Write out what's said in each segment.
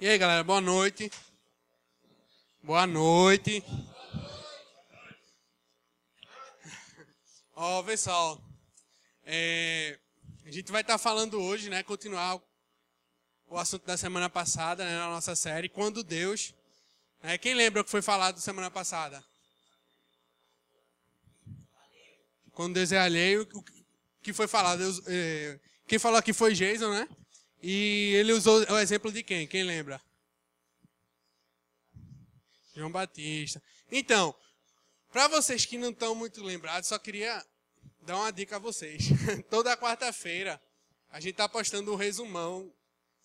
E aí, galera, boa noite. Boa noite. Ó, oh, pessoal, é, a gente vai estar tá falando hoje, né, continuar o assunto da semana passada, né, na nossa série, Quando Deus. É, quem lembra o que foi falado semana passada? Quando Deus é alheio, o que foi falado? Deus, é, quem falou aqui foi Jason, né? E ele usou o exemplo de quem? Quem lembra? João Batista. Então, para vocês que não estão muito lembrados, só queria dar uma dica a vocês. Toda quarta-feira a gente está postando um resumão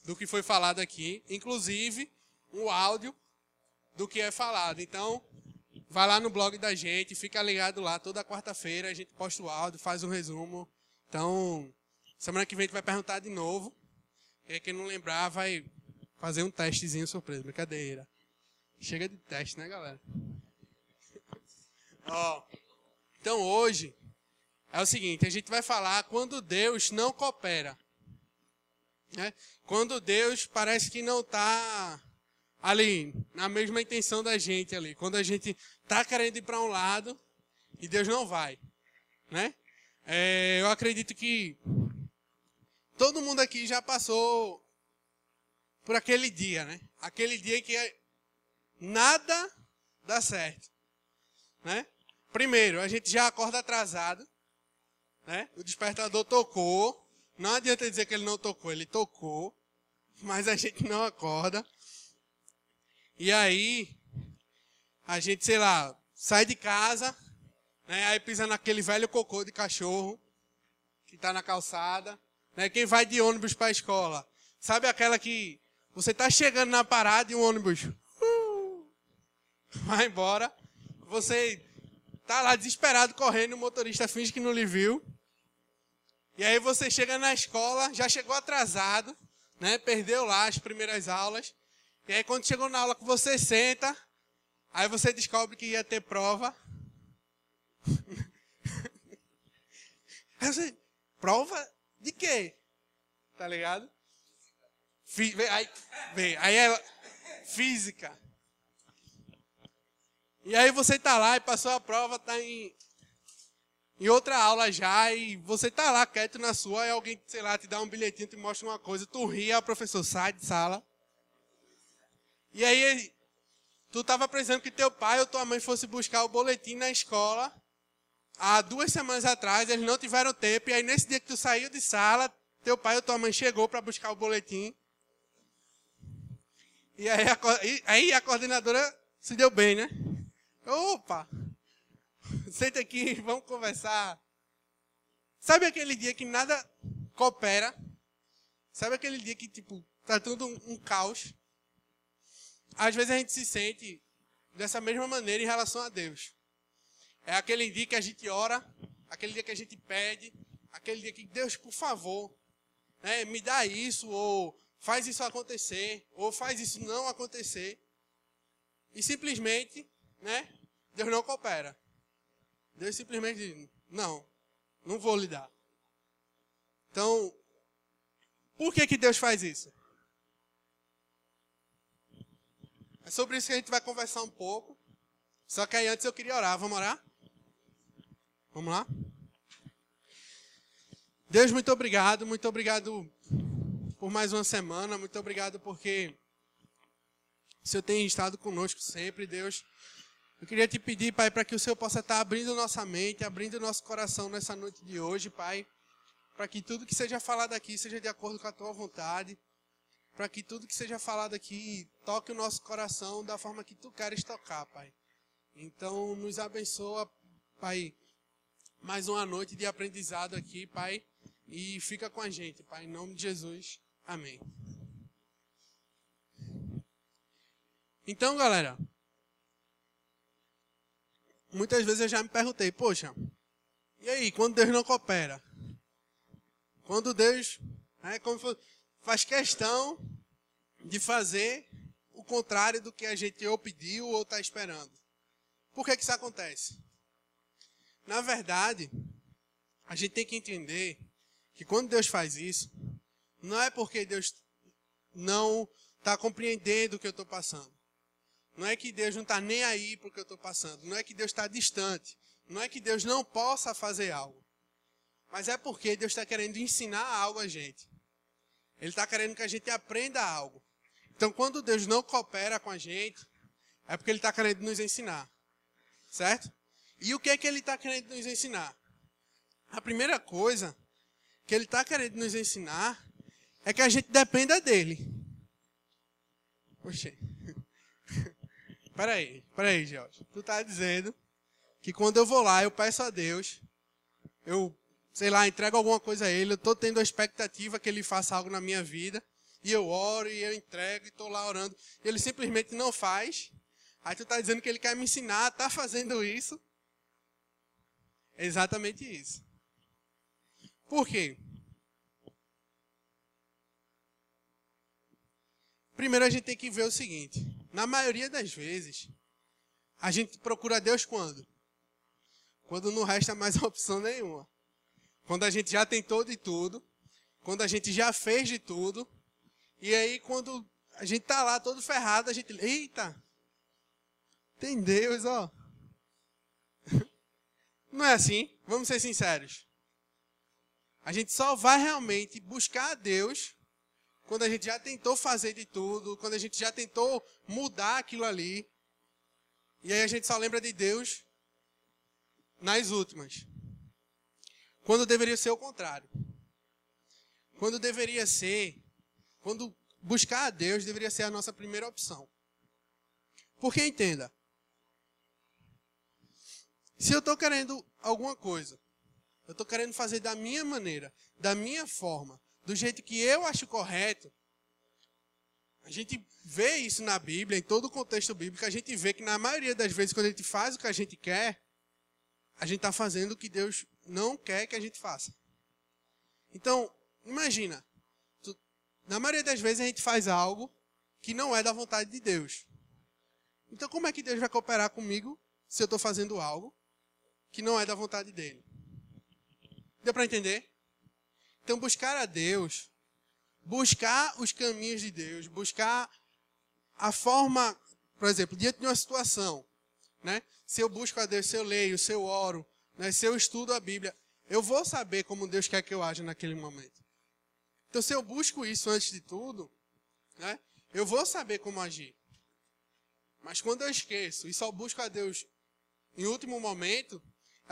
do que foi falado aqui, inclusive um áudio do que é falado. Então, vai lá no blog da gente, fica ligado lá. Toda quarta-feira a gente posta o áudio, faz um resumo. Então, semana que vem a gente vai perguntar de novo. Aí, quem não lembrar vai fazer um testezinho surpresa. Brincadeira. Chega de teste, né, galera? Ó, então hoje é o seguinte, a gente vai falar quando Deus não coopera. Né? Quando Deus parece que não está ali, na mesma intenção da gente ali. Quando a gente está querendo ir para um lado e Deus não vai. Né? É, eu acredito que Todo mundo aqui já passou por aquele dia, né? Aquele dia que nada dá certo, né? Primeiro, a gente já acorda atrasado, né? O despertador tocou. Não adianta dizer que ele não tocou, ele tocou, mas a gente não acorda. E aí, a gente, sei lá, sai de casa, né? Aí pisa naquele velho cocô de cachorro que está na calçada. Né? Quem vai de ônibus para a escola. Sabe aquela que você está chegando na parada e o ônibus uh, vai embora. Você está lá desesperado correndo, o motorista finge que não lhe viu. E aí você chega na escola, já chegou atrasado, né? Perdeu lá as primeiras aulas. E aí quando chegou na aula que você senta, aí você descobre que ia ter prova. aí você, prova de quê? Tá ligado? Fí aí, vem, aí é física. E aí você tá lá e passou a prova, tá em, em outra aula já, e você tá lá quieto na sua, e alguém, sei lá, te dá um bilhetinho, te mostra uma coisa, tu ri, o professor sai de sala. E aí, tu tava precisando que teu pai ou tua mãe fosse buscar o boletim na escola, há duas semanas atrás, eles não tiveram tempo, e aí nesse dia que tu saiu de sala, teu pai ou tua mãe chegou para buscar o boletim. E aí a, aí a coordenadora se deu bem, né? Opa! Senta aqui, vamos conversar. Sabe aquele dia que nada coopera? Sabe aquele dia que, tipo, tá tudo um, um caos? Às vezes a gente se sente dessa mesma maneira em relação a Deus. É aquele dia que a gente ora, aquele dia que a gente pede, aquele dia que Deus, por favor, né, me dá isso, ou faz isso acontecer, ou faz isso não acontecer. E simplesmente, né, Deus não coopera. Deus simplesmente diz, não, não vou lhe dar. Então, por que, que Deus faz isso? É sobre isso que a gente vai conversar um pouco. Só que aí antes eu queria orar. Vamos orar? Vamos lá? Deus, muito obrigado, muito obrigado por mais uma semana, muito obrigado porque o Senhor tem estado conosco sempre, Deus. Eu queria te pedir, Pai, para que o Senhor possa estar abrindo nossa mente, abrindo nosso coração nessa noite de hoje, Pai, para que tudo que seja falado aqui seja de acordo com a tua vontade, para que tudo que seja falado aqui toque o nosso coração da forma que tu queres tocar, Pai. Então, nos abençoa, Pai, mais uma noite de aprendizado aqui, Pai. E fica com a gente, Pai, em nome de Jesus. Amém. Então, galera, muitas vezes eu já me perguntei, poxa, e aí, quando Deus não coopera? Quando Deus né, faz questão de fazer o contrário do que a gente ou pediu ou está esperando. Por que, que isso acontece? Na verdade, a gente tem que entender que quando Deus faz isso, não é porque Deus não está compreendendo o que eu estou passando. Não é que Deus não está nem aí para o que eu estou passando. Não é que Deus está distante. Não é que Deus não possa fazer algo. Mas é porque Deus está querendo ensinar algo a gente. Ele está querendo que a gente aprenda algo. Então, quando Deus não coopera com a gente, é porque Ele está querendo nos ensinar. Certo? E o que é que Ele está querendo nos ensinar? A primeira coisa que Ele está querendo nos ensinar é que a gente dependa dEle. Poxa. Peraí, peraí, Jorge. Tu está dizendo que quando eu vou lá, eu peço a Deus, eu, sei lá, entrego alguma coisa a Ele, eu estou tendo a expectativa que Ele faça algo na minha vida, e eu oro e eu entrego e estou lá orando, e Ele simplesmente não faz. Aí tu está dizendo que Ele quer me ensinar, está fazendo isso. É exatamente isso. Por quê? Primeiro a gente tem que ver o seguinte: na maioria das vezes, a gente procura Deus quando? quando não resta mais opção nenhuma. Quando a gente já tentou de tudo, quando a gente já fez de tudo, e aí quando a gente tá lá todo ferrado, a gente, eita, tem Deus, ó. Não é assim? Vamos ser sinceros. A gente só vai realmente buscar a Deus quando a gente já tentou fazer de tudo, quando a gente já tentou mudar aquilo ali. E aí a gente só lembra de Deus nas últimas. Quando deveria ser o contrário. Quando deveria ser, quando buscar a Deus deveria ser a nossa primeira opção. Porque entenda, se eu estou querendo alguma coisa, eu estou querendo fazer da minha maneira, da minha forma, do jeito que eu acho correto, a gente vê isso na Bíblia, em todo o contexto bíblico, a gente vê que na maioria das vezes, quando a gente faz o que a gente quer, a gente está fazendo o que Deus não quer que a gente faça. Então, imagina, tu, na maioria das vezes a gente faz algo que não é da vontade de Deus. Então, como é que Deus vai cooperar comigo se eu estou fazendo algo que não é da vontade dele? Deu para entender? Então, buscar a Deus, buscar os caminhos de Deus, buscar a forma, por exemplo, diante de uma situação, né? Se eu busco a Deus, se eu leio, se eu oro, né? se eu estudo a Bíblia, eu vou saber como Deus quer que eu haja naquele momento. Então, se eu busco isso antes de tudo, né? eu vou saber como agir. Mas quando eu esqueço e só busco a Deus em último momento,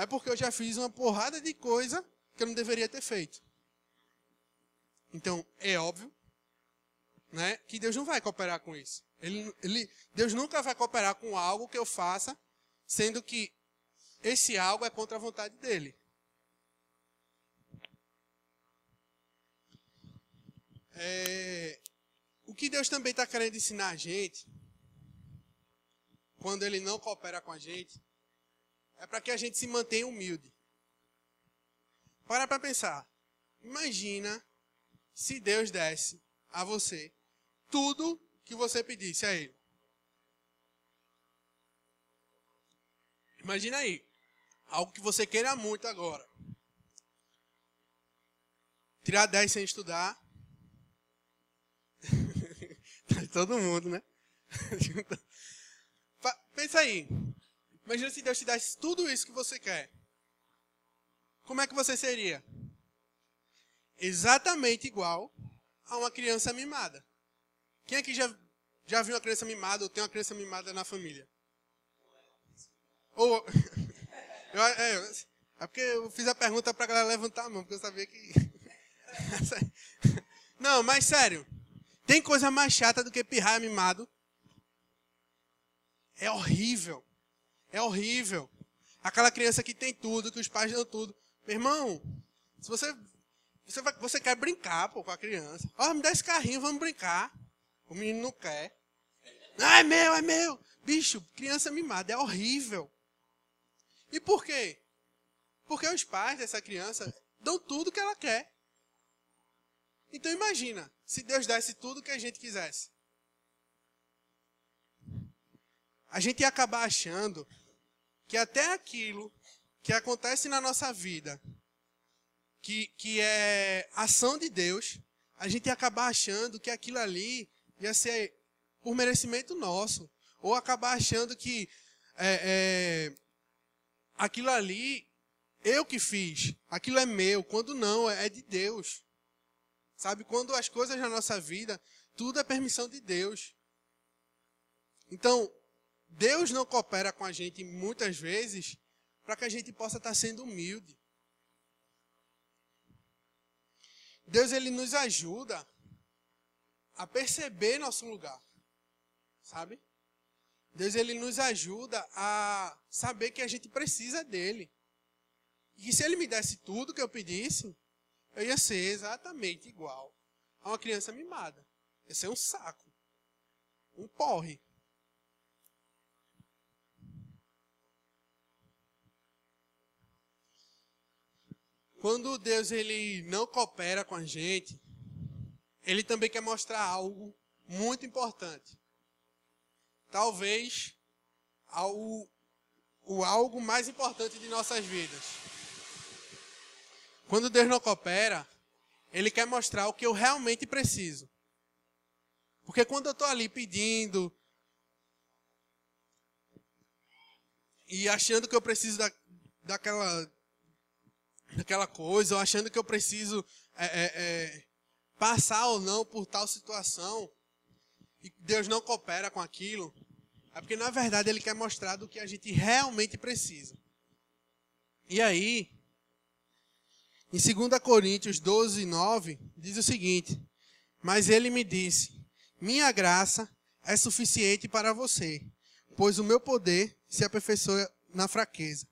é porque eu já fiz uma porrada de coisa que eu não deveria ter feito. Então, é óbvio né, que Deus não vai cooperar com isso. Ele, ele, Deus nunca vai cooperar com algo que eu faça, sendo que esse algo é contra a vontade dele. É, o que Deus também está querendo ensinar a gente, quando Ele não coopera com a gente, é para que a gente se mantenha humilde. Para para pensar. Imagina se Deus desse a você tudo que você pedisse a ele. Imagina aí, algo que você queira muito agora. Tirar 10 sem estudar. Todo mundo, né? Pensa aí. Imagina se Deus te desse tudo isso que você quer. Como é que você seria? Exatamente igual a uma criança mimada. Quem aqui já, já viu uma criança mimada ou tem uma criança mimada na família? Ou. Eu, é, é porque eu fiz a pergunta para galera levantar a mão, porque eu sabia que. Não, mas sério. Tem coisa mais chata do que pirraia mimado? É horrível. É horrível. Aquela criança que tem tudo, que os pais dão tudo. Meu irmão, se você. Você, vai, você quer brincar pô, com a criança. Ó, oh, me dá esse carrinho, vamos brincar. O menino não quer. Ah, é meu, é meu. Bicho, criança mimada é horrível. E por quê? Porque os pais dessa criança dão tudo que ela quer. Então imagina, se Deus desse tudo que a gente quisesse. A gente ia acabar achando que até aquilo que acontece na nossa vida, que, que é ação de Deus, a gente ia acabar achando que aquilo ali ia ser por merecimento nosso. Ou acabar achando que é, é, aquilo ali eu que fiz, aquilo é meu, quando não, é de Deus. Sabe, quando as coisas na nossa vida, tudo é permissão de Deus. Então, Deus não coopera com a gente muitas vezes para que a gente possa estar sendo humilde. Deus ele nos ajuda a perceber nosso lugar. Sabe? Deus ele nos ajuda a saber que a gente precisa dele. E que se ele me desse tudo que eu pedisse, eu ia ser exatamente igual a uma criança mimada. Ia ser um saco. Um porre. Quando Deus ele não coopera com a gente, ele também quer mostrar algo muito importante. Talvez o, o algo mais importante de nossas vidas. Quando Deus não coopera, Ele quer mostrar o que eu realmente preciso. Porque quando eu estou ali pedindo e achando que eu preciso da, daquela, daquela coisa, ou achando que eu preciso é, é, é, passar ou não por tal situação, e Deus não coopera com aquilo, é porque na verdade Ele quer mostrar do que a gente realmente precisa. E aí, em 2 Coríntios 12, 9, diz o seguinte: Mas ele me disse: Minha graça é suficiente para você, pois o meu poder se aperfeiçoa na fraqueza.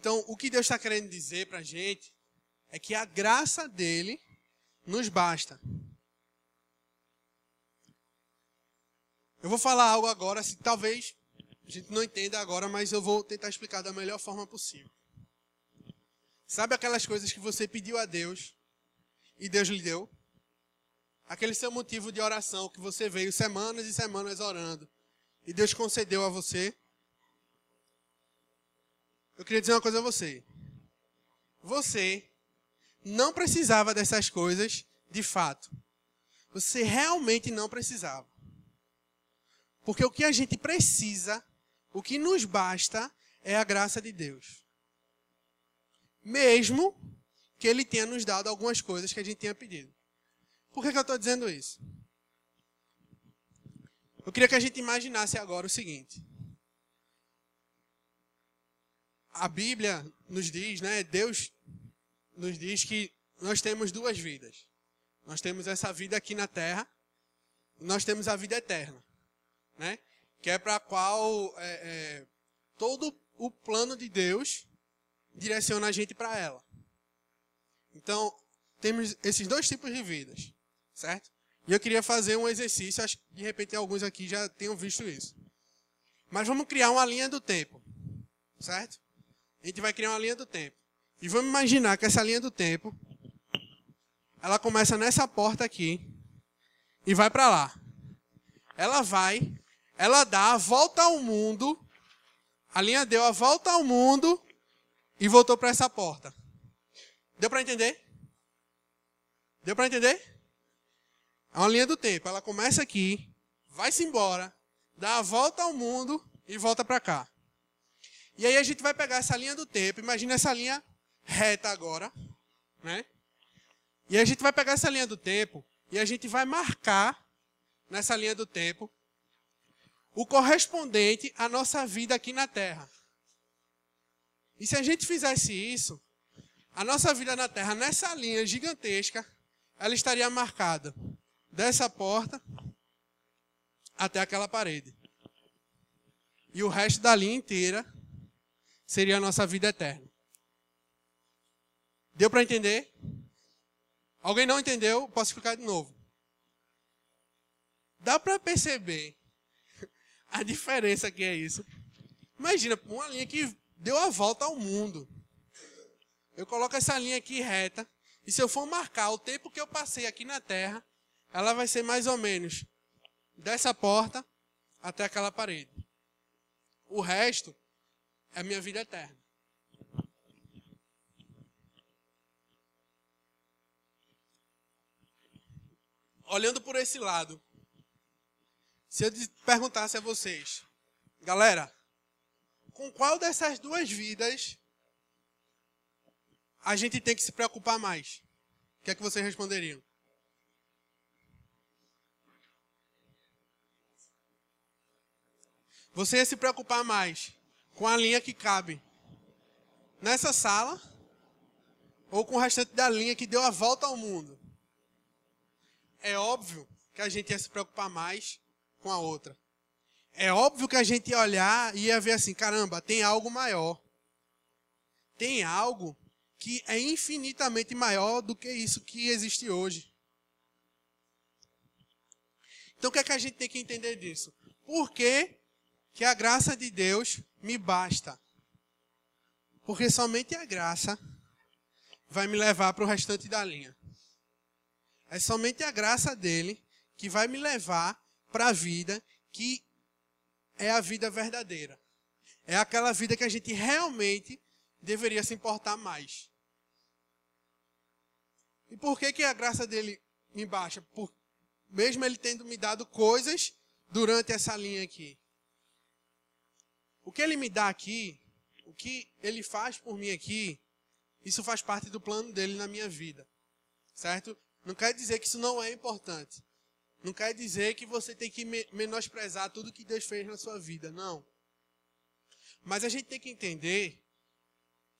Então, o que Deus está querendo dizer para a gente é que a graça dele nos basta. Eu vou falar algo agora, se talvez a gente não entenda agora, mas eu vou tentar explicar da melhor forma possível. Sabe aquelas coisas que você pediu a Deus e Deus lhe deu? Aquele seu motivo de oração que você veio semanas e semanas orando e Deus concedeu a você? Eu queria dizer uma coisa a você. Você não precisava dessas coisas de fato. Você realmente não precisava. Porque o que a gente precisa, o que nos basta, é a graça de Deus. Mesmo que Ele tenha nos dado algumas coisas que a gente tinha pedido. Por que, que eu estou dizendo isso? Eu queria que a gente imaginasse agora o seguinte. A Bíblia nos diz, né? Deus nos diz que nós temos duas vidas. Nós temos essa vida aqui na terra, e nós temos a vida eterna né? Que é para a qual é, é, todo o plano de Deus direciona a gente para ela. Então, temos esses dois tipos de vidas, certo? E eu queria fazer um exercício, acho que de repente alguns aqui já tenham visto isso. Mas vamos criar uma linha do tempo, certo? A gente vai criar uma linha do tempo. E vamos imaginar que essa linha do tempo, ela começa nessa porta aqui e vai para lá. Ela vai ela dá a volta ao mundo, a linha deu a volta ao mundo e voltou para essa porta. Deu para entender? Deu para entender? É uma linha do tempo. Ela começa aqui, vai-se embora, dá a volta ao mundo e volta para cá. E aí a gente vai pegar essa linha do tempo. Imagina essa linha reta agora, né? E a gente vai pegar essa linha do tempo e a gente vai marcar nessa linha do tempo o correspondente à nossa vida aqui na Terra. E se a gente fizesse isso, a nossa vida na Terra, nessa linha gigantesca, ela estaria marcada dessa porta até aquela parede. E o resto da linha inteira seria a nossa vida eterna. Deu para entender? Alguém não entendeu? Posso explicar de novo. Dá para perceber a diferença que é isso. Imagina, uma linha que deu a volta ao mundo. Eu coloco essa linha aqui reta, e se eu for marcar o tempo que eu passei aqui na Terra, ela vai ser mais ou menos dessa porta até aquela parede. O resto é a minha vida eterna. Olhando por esse lado, se eu perguntasse a vocês, galera, com qual dessas duas vidas a gente tem que se preocupar mais? O que é que vocês responderiam? Você ia se preocupar mais com a linha que cabe nessa sala ou com o restante da linha que deu a volta ao mundo? É óbvio que a gente ia se preocupar mais com a outra. É óbvio que a gente ia olhar e ia ver assim: caramba, tem algo maior. Tem algo que é infinitamente maior do que isso que existe hoje. Então o que é que a gente tem que entender disso? Por que, que a graça de Deus me basta? Porque somente a graça vai me levar para o restante da linha. É somente a graça dele que vai me levar para a vida que é a vida verdadeira. É aquela vida que a gente realmente deveria se importar mais. E por que, que a graça dele me baixa? Por, mesmo ele tendo me dado coisas durante essa linha aqui. O que ele me dá aqui, o que ele faz por mim aqui, isso faz parte do plano dele na minha vida. Certo? Não quer dizer que isso não é importante. Não quer dizer que você tem que menosprezar tudo que Deus fez na sua vida. Não. Mas a gente tem que entender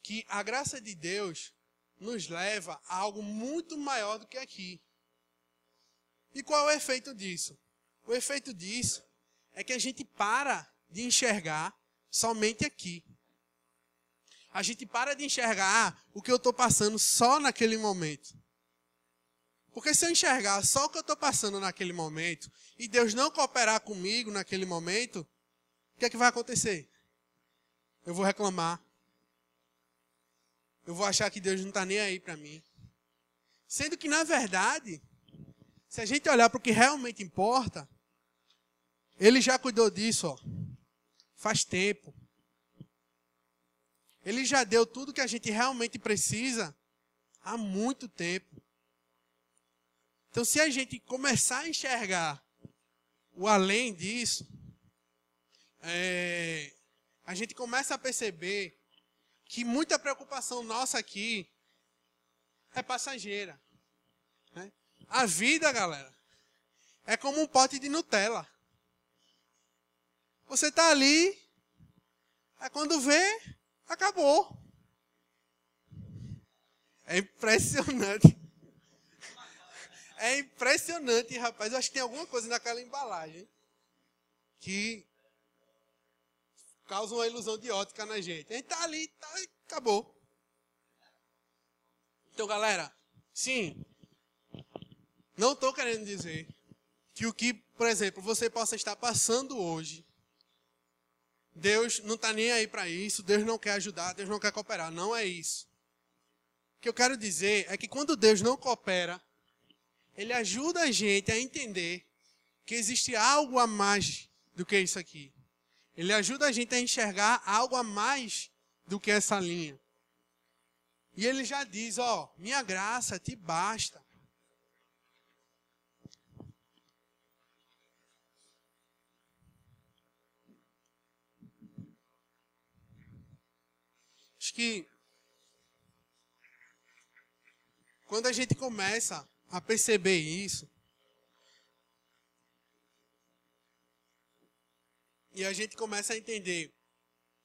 que a graça de Deus nos leva a algo muito maior do que aqui. E qual é o efeito disso? O efeito disso é que a gente para de enxergar somente aqui. A gente para de enxergar o que eu estou passando só naquele momento. Porque se eu enxergar só o que eu estou passando naquele momento e Deus não cooperar comigo naquele momento, o que é que vai acontecer? Eu vou reclamar. Eu vou achar que Deus não está nem aí para mim. Sendo que, na verdade, se a gente olhar para o que realmente importa, Ele já cuidou disso, ó, faz tempo. Ele já deu tudo que a gente realmente precisa há muito tempo. Então, se a gente começar a enxergar o além disso, é, a gente começa a perceber que muita preocupação nossa aqui é passageira. Né? A vida, galera, é como um pote de Nutella. Você está ali, aí quando vê, acabou. É impressionante. É impressionante, rapaz. Eu acho que tem alguma coisa naquela embalagem que causa uma ilusão de ótica na gente. A gente tá ali, tá, acabou. Então, galera, sim, não estou querendo dizer que o que, por exemplo, você possa estar passando hoje, Deus não está nem aí para isso, Deus não quer ajudar, Deus não quer cooperar. Não é isso. O que eu quero dizer é que quando Deus não coopera, ele ajuda a gente a entender que existe algo a mais do que isso aqui. Ele ajuda a gente a enxergar algo a mais do que essa linha. E ele já diz, ó, minha graça te basta. Que quando a gente começa a perceber isso. E a gente começa a entender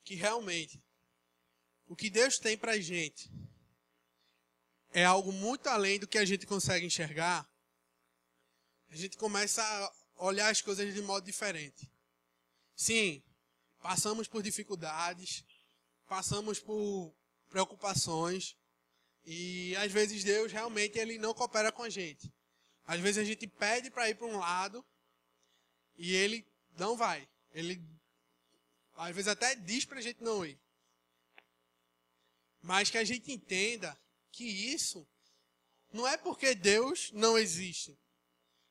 que realmente o que Deus tem para a gente é algo muito além do que a gente consegue enxergar. A gente começa a olhar as coisas de modo diferente. Sim, passamos por dificuldades, passamos por preocupações, e às vezes Deus realmente ele não coopera com a gente. Às vezes a gente pede para ir para um lado e ele não vai. Ele às vezes até diz para a gente não ir. Mas que a gente entenda que isso não é porque Deus não existe.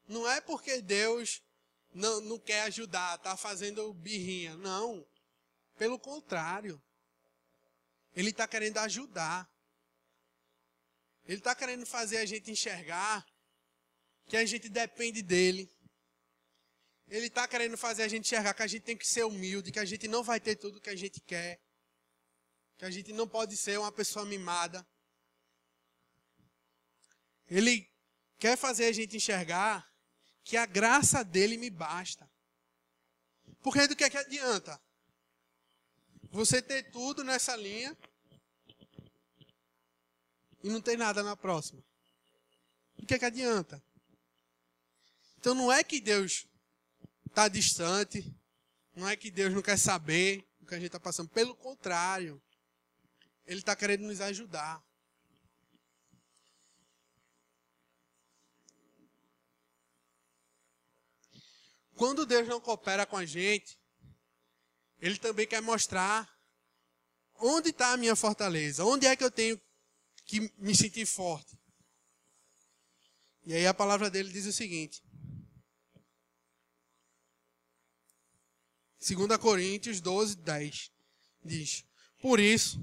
Não é porque Deus não, não quer ajudar, está fazendo birrinha. Não. Pelo contrário. Ele está querendo ajudar. Ele está querendo fazer a gente enxergar que a gente depende dele. Ele está querendo fazer a gente enxergar que a gente tem que ser humilde, que a gente não vai ter tudo que a gente quer, que a gente não pode ser uma pessoa mimada. Ele quer fazer a gente enxergar que a graça dele me basta. Porque do que, é que adianta? Você ter tudo nessa linha e não ter nada na próxima. Do que, é que adianta? Então não é que Deus está distante, não é que Deus não quer saber o que a gente está passando. Pelo contrário, Ele está querendo nos ajudar. Quando Deus não coopera com a gente, Ele também quer mostrar onde está a minha fortaleza, onde é que eu tenho que me sentir forte. E aí a palavra dele diz o seguinte: 2 Coríntios 12, 10 diz: Por isso,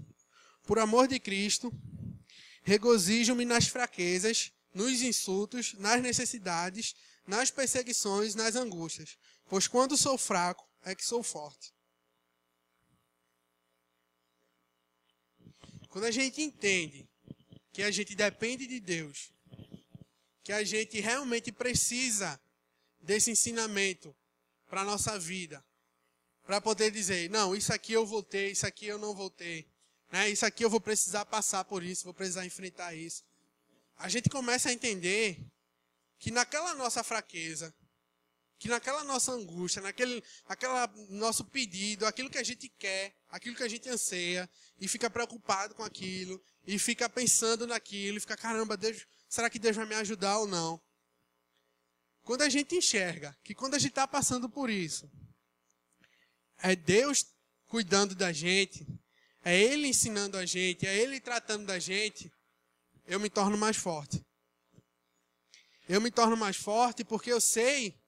por amor de Cristo, regozijo-me nas fraquezas, nos insultos, nas necessidades, nas perseguições, nas angústias, pois quando sou fraco é que sou forte. Quando a gente entende que a gente depende de Deus, que a gente realmente precisa desse ensinamento para a nossa vida, para poder dizer, não, isso aqui eu vou ter, isso aqui eu não vou ter, né? isso aqui eu vou precisar passar por isso, vou precisar enfrentar isso. A gente começa a entender que naquela nossa fraqueza, que naquela nossa angústia, naquele aquela nosso pedido, aquilo que a gente quer, aquilo que a gente anseia, e fica preocupado com aquilo, e fica pensando naquilo, e fica, caramba, Deus, será que Deus vai me ajudar ou não? Quando a gente enxerga que quando a gente está passando por isso, é Deus cuidando da gente, é Ele ensinando a gente, é Ele tratando da gente, eu me torno mais forte. Eu me torno mais forte porque eu sei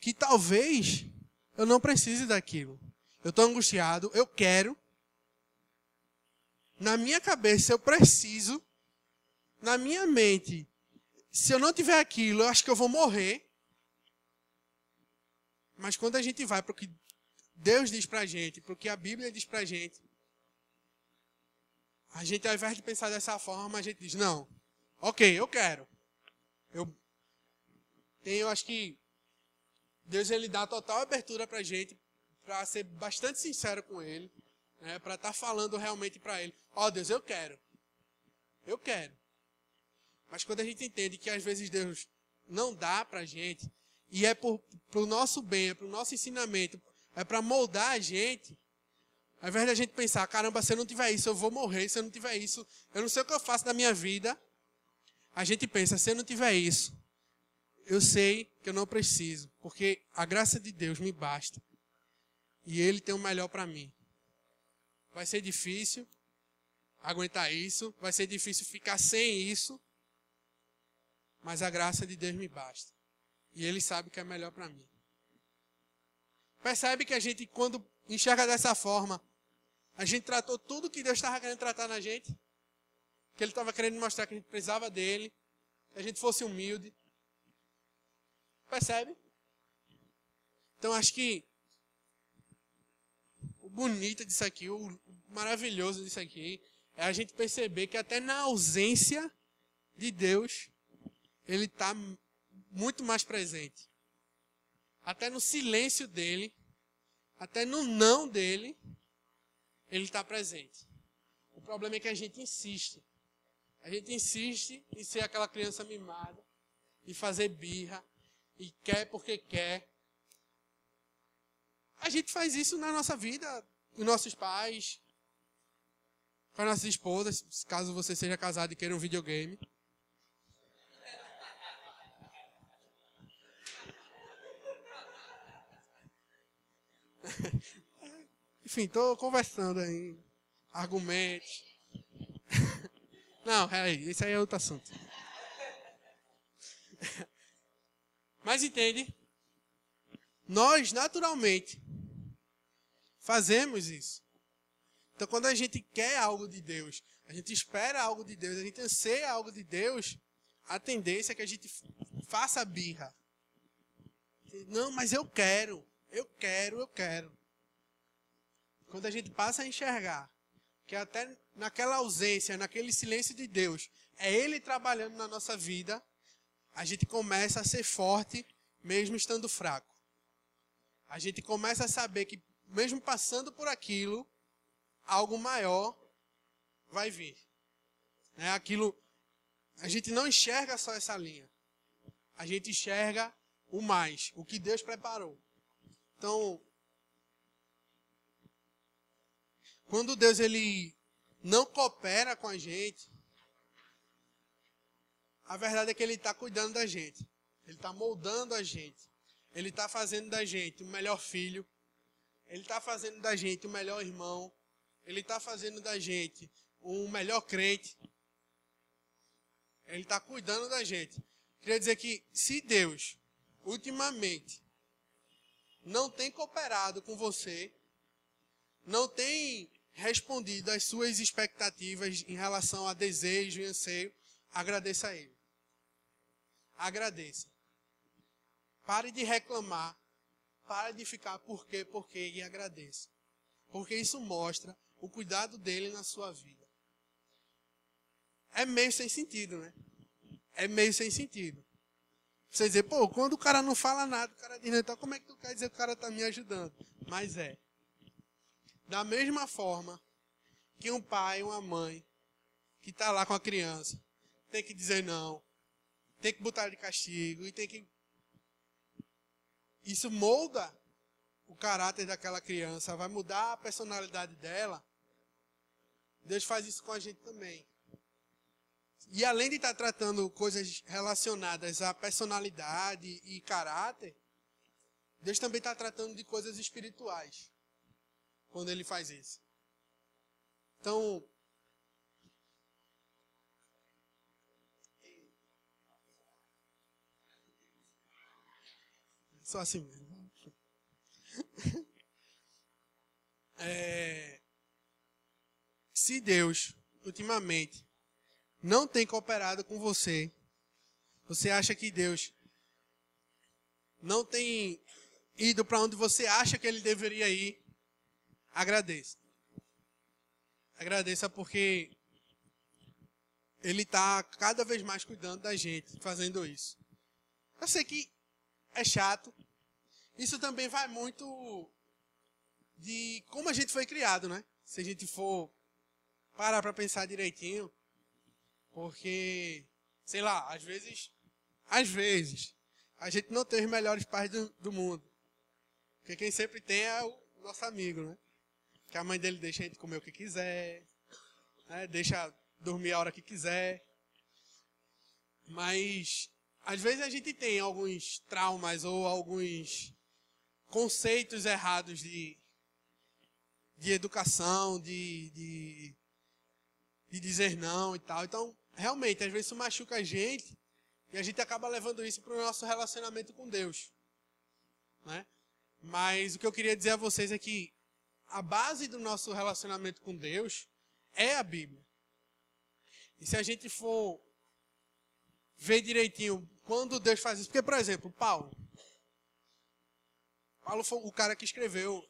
que talvez eu não precise daquilo. Eu estou angustiado, eu quero. Na minha cabeça eu preciso. Na minha mente, se eu não tiver aquilo, eu acho que eu vou morrer. Mas quando a gente vai para o que Deus diz para a gente, para o que a Bíblia diz para a gente, a gente, ao invés de pensar dessa forma, a gente diz: não, ok, eu quero. Eu tenho, acho que Deus ele dá total abertura para a gente, para ser bastante sincero com Ele, né, para estar tá falando realmente para Ele: Ó oh, Deus, eu quero. Eu quero. Mas quando a gente entende que às vezes Deus não dá para a gente, e é para o nosso bem, é para o nosso ensinamento, é para moldar a gente, ao invés de a gente pensar, caramba, se eu não tiver isso, eu vou morrer, se eu não tiver isso, eu não sei o que eu faço da minha vida, a gente pensa, se eu não tiver isso, eu sei que eu não preciso, porque a graça de Deus me basta. E Ele tem o melhor para mim. Vai ser difícil aguentar isso, vai ser difícil ficar sem isso, mas a graça de Deus me basta. E Ele sabe que é melhor para mim. Percebe que a gente, quando enxerga dessa forma, a gente tratou tudo que Deus estava querendo tratar na gente, que Ele estava querendo mostrar que a gente precisava dele, que a gente fosse humilde, Percebe? Então acho que o bonito disso aqui, o maravilhoso disso aqui, é a gente perceber que até na ausência de Deus, Ele está muito mais presente. Até no silêncio dele, até no não dele, Ele está presente. O problema é que a gente insiste. A gente insiste em ser aquela criança mimada, e fazer birra, e quer porque quer. A gente faz isso na nossa vida, com nossos pais, com as nossas esposas, caso você seja casado e queira um videogame. Enfim, estou conversando aí. Argumentos. Não, peraí, isso aí é outro assunto. Mas entende? Nós, naturalmente, fazemos isso. Então, quando a gente quer algo de Deus, a gente espera algo de Deus, a gente anseia algo de Deus, a tendência é que a gente faça birra. Não, mas eu quero, eu quero, eu quero. Quando a gente passa a enxergar que até naquela ausência, naquele silêncio de Deus, é Ele trabalhando na nossa vida, a gente começa a ser forte mesmo estando fraco. A gente começa a saber que, mesmo passando por aquilo, algo maior vai vir. É aquilo. A gente não enxerga só essa linha. A gente enxerga o mais, o que Deus preparou. Então, quando Deus ele não coopera com a gente, a verdade é que ele está cuidando da gente. Ele está moldando a gente. Ele está fazendo da gente o melhor filho. Ele está fazendo da gente o melhor irmão. Ele está fazendo da gente o melhor crente. Ele está cuidando da gente. Queria dizer que se Deus, ultimamente, não tem cooperado com você, não tem respondido às suas expectativas em relação a desejo e anseio, agradeça a Ele. Agradeça. Pare de reclamar. Pare de ficar por quê, por quê e agradeça. Porque isso mostra o cuidado dele na sua vida. É meio sem sentido, né? É meio sem sentido. Você dizer, pô, quando o cara não fala nada, o cara diz, então como é que tu quer dizer que o cara está me ajudando? Mas é. Da mesma forma que um pai, uma mãe, que está lá com a criança, tem que dizer não, tem que botar de castigo e tem que isso molda o caráter daquela criança, vai mudar a personalidade dela. Deus faz isso com a gente também. E além de estar tratando coisas relacionadas à personalidade e caráter, Deus também está tratando de coisas espirituais quando ele faz isso. Então, Só assim mesmo. É, se Deus, ultimamente, não tem cooperado com você, você acha que Deus não tem ido para onde você acha que ele deveria ir, agradeça. Agradeça porque ele está cada vez mais cuidando da gente, fazendo isso. Eu sei que é chato. Isso também vai muito de como a gente foi criado, né? Se a gente for parar para pensar direitinho, porque, sei lá, às vezes, às vezes, a gente não tem os melhores pais do, do mundo. Porque quem sempre tem é o nosso amigo, né? Que a mãe dele deixa a gente comer o que quiser, né? deixa dormir a hora que quiser. Mas às vezes a gente tem alguns traumas ou alguns conceitos errados de, de educação, de, de, de dizer não e tal. Então, realmente, às vezes isso machuca a gente e a gente acaba levando isso para o nosso relacionamento com Deus. Né? Mas o que eu queria dizer a vocês é que a base do nosso relacionamento com Deus é a Bíblia. E se a gente for ver direitinho quando Deus faz isso. Porque, por exemplo, Paulo. Paulo foi o cara que escreveu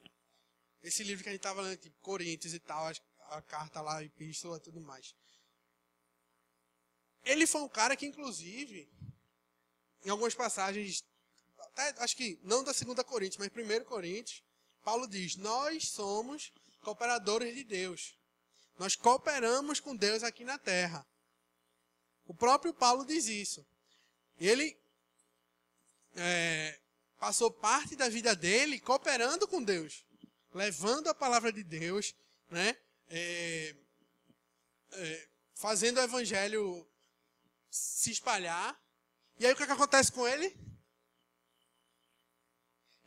esse livro que a gente estava lendo, tipo Coríntios e tal, a carta lá, a epístola e tudo mais. Ele foi um cara que, inclusive, em algumas passagens, até, acho que não da segunda Coríntios, mas primeiro Coríntios, Paulo diz: Nós somos cooperadores de Deus. Nós cooperamos com Deus aqui na terra. O próprio Paulo diz isso. Ele é, passou parte da vida dele cooperando com Deus, levando a palavra de Deus, né? É, é, fazendo o evangelho se espalhar. E aí o que, é que acontece com ele?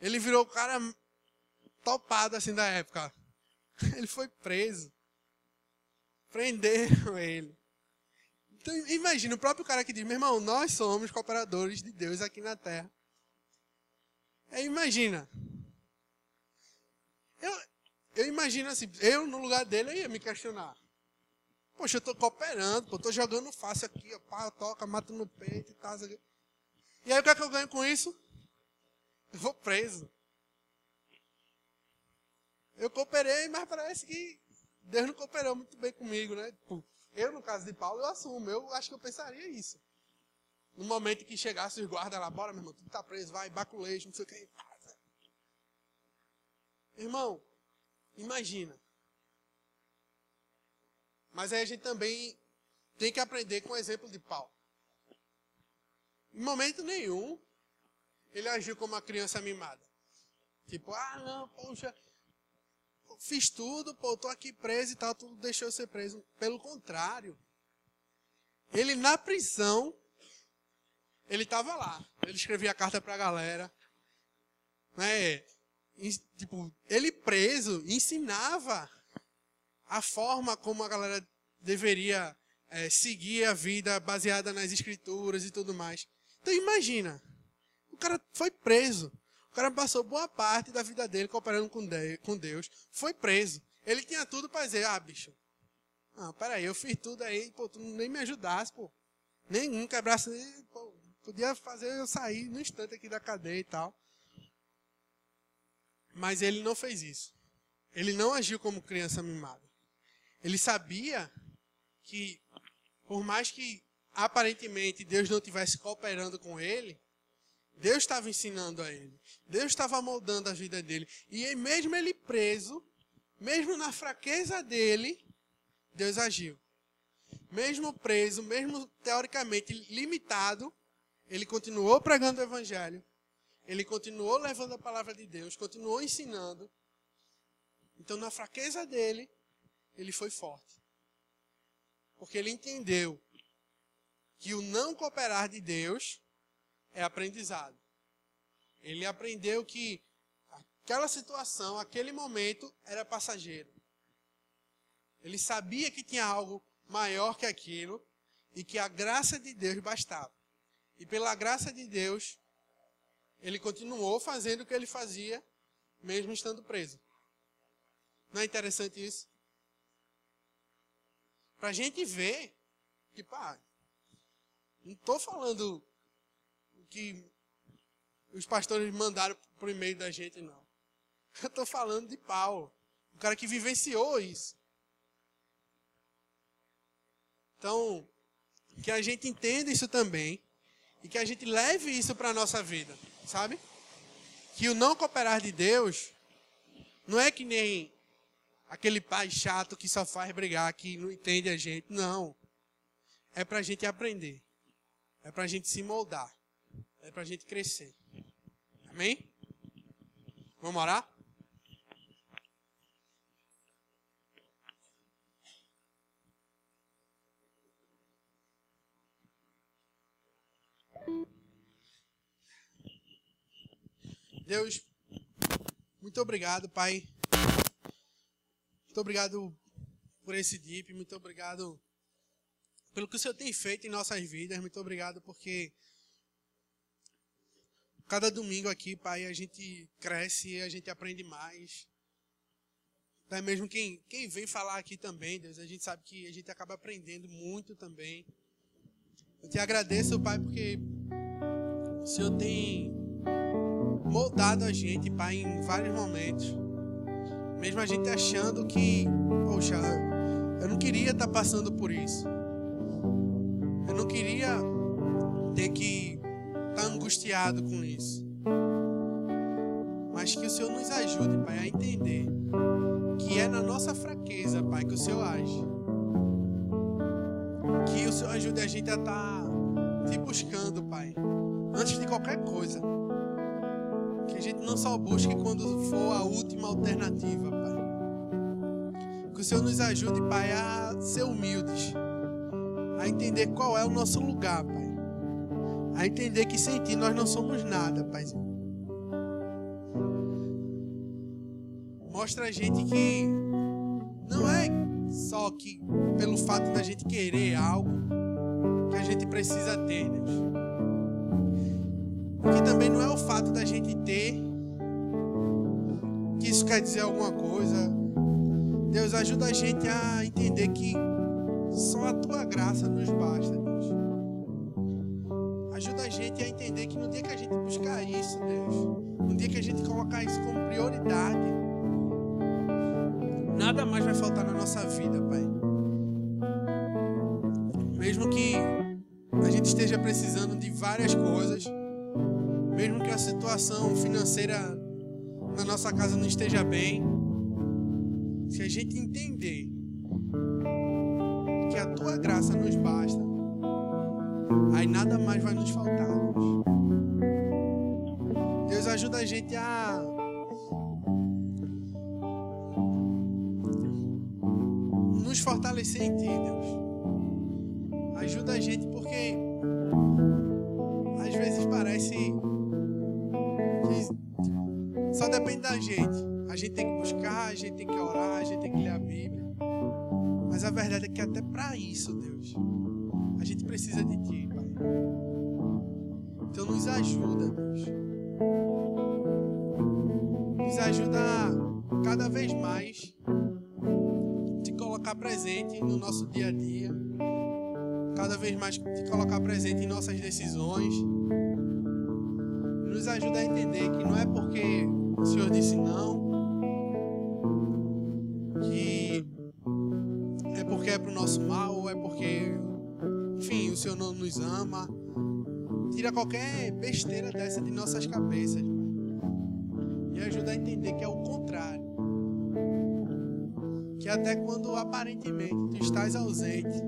Ele virou o cara topado assim da época. Ele foi preso. Prenderam ele. Então, imagina o próprio cara que diz: meu irmão, nós somos cooperadores de Deus aqui na terra. Aí imagina. Eu, eu imagino assim, eu no lugar dele eu ia me questionar. Poxa, eu estou cooperando, pô, tô jogando fácil aqui, ó, pá, toca, mata no peito e tal. E aí o que é que eu ganho com isso? Eu vou preso. Eu cooperei, mas parece que Deus não cooperou muito bem comigo, né? Tipo, eu, no caso de Paulo, eu assumo. Eu acho que eu pensaria isso. No momento que chegasse os guardas lá, bora, meu irmão, tu tá preso, vai, baculejo, não sei o que. Irmão, imagina. Mas aí a gente também tem que aprender com o exemplo de Paulo. Em momento nenhum, ele agiu como uma criança mimada. Tipo, ah, não, poxa, fiz tudo, pô, tô aqui preso e tal, tu deixou eu ser preso. Pelo contrário, ele na prisão, ele estava lá. Ele escrevia a carta para a galera. Né? E, tipo, ele preso ensinava a forma como a galera deveria é, seguir a vida baseada nas escrituras e tudo mais. Então imagina, o cara foi preso. O cara passou boa parte da vida dele cooperando com Deus, foi preso. Ele tinha tudo para dizer, ah, bicho, ah, peraí, eu fiz tudo aí, pô, tu nem me ajudasse, pô. Nenhum quebrasse, pô, podia fazer eu sair no instante aqui da cadeia e tal. Mas ele não fez isso. Ele não agiu como criança mimada. Ele sabia que, por mais que aparentemente Deus não estivesse cooperando com ele, Deus estava ensinando a ele. Deus estava moldando a vida dele. E mesmo ele preso, mesmo na fraqueza dele, Deus agiu. Mesmo preso, mesmo teoricamente limitado, ele continuou pregando o evangelho. Ele continuou levando a palavra de Deus, continuou ensinando. Então, na fraqueza dele, ele foi forte. Porque ele entendeu que o não cooperar de Deus é aprendizado. Ele aprendeu que aquela situação, aquele momento era passageiro. Ele sabia que tinha algo maior que aquilo e que a graça de Deus bastava. E pela graça de Deus, ele continuou fazendo o que ele fazia, mesmo estando preso. Não é interessante isso? Para a gente ver que, pá, não estou falando que os pastores mandaram por e-mail da gente, não. Eu estou falando de Paulo, o cara que vivenciou isso. Então, que a gente entenda isso também e que a gente leve isso para a nossa vida, sabe? Que o não cooperar de Deus não é que nem aquele pai chato que só faz brigar, que não entende a gente. Não. É para a gente aprender. É para a gente se moldar. É para a gente crescer. Amém? Vamos orar? Deus, muito obrigado, Pai. Muito obrigado por esse DIP, muito obrigado pelo que o Senhor tem feito em nossas vidas, muito obrigado porque Cada domingo aqui, Pai, a gente cresce a gente aprende mais. Até mesmo quem, quem vem falar aqui também, Deus, a gente sabe que a gente acaba aprendendo muito também. Eu te agradeço, Pai, porque o Senhor tem moldado a gente, Pai, em vários momentos. Mesmo a gente achando que, poxa, eu não queria estar passando por isso. Eu não queria ter que angustiado com isso. Mas que o Senhor nos ajude, Pai, a entender que é na nossa fraqueza, Pai, que o Senhor age. Que o Senhor ajude a gente a estar tá te buscando, Pai, antes de qualquer coisa. Que a gente não só busque quando for a última alternativa, Pai. Que o Senhor nos ajude, Pai, a ser humildes, a entender qual é o nosso lugar, Pai a entender que sem ti nós não somos nada, Paizinho. Mostra a gente que não é só que pelo fato da gente querer algo que a gente precisa ter, Deus. Porque também não é o fato da gente ter que isso quer dizer alguma coisa. Deus ajuda a gente a entender que só a tua graça nos basta. Ajuda a gente a entender que no dia que a gente buscar isso, Deus, no dia que a gente colocar isso como prioridade, nada mais vai faltar na nossa vida, Pai. Mesmo que a gente esteja precisando de várias coisas, mesmo que a situação financeira na nossa casa não esteja bem, se a gente entender que a tua graça nos basta, aí nada mais vai nos faltar. Deus, Deus ajuda a gente a nos fortalecer em ti, Deus. Ajuda a gente porque às vezes parece que só depende da gente. A gente tem que buscar, a gente tem que orar, a gente tem que ler a Bíblia. Mas a verdade é que até para isso, Deus, a gente precisa de Ti, Pai. Então nos ajuda, Deus. Nos ajuda cada vez mais te colocar presente no nosso dia a dia. Cada vez mais te colocar presente em nossas decisões. Nos ajuda a entender que não é porque o Senhor disse não, que é porque é pro nosso mal, ou é porque, o Senhor não nos ama. Tira qualquer besteira dessa de nossas cabeças. E ajuda a entender que é o contrário. Que até quando aparentemente tu estás ausente,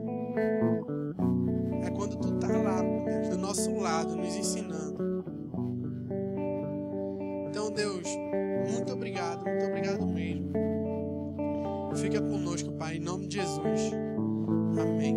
é quando tu tá lá, Deus, do nosso lado, nos ensinando. Então, Deus, muito obrigado, muito obrigado mesmo. Fica conosco, Pai, em nome de Jesus. Amém.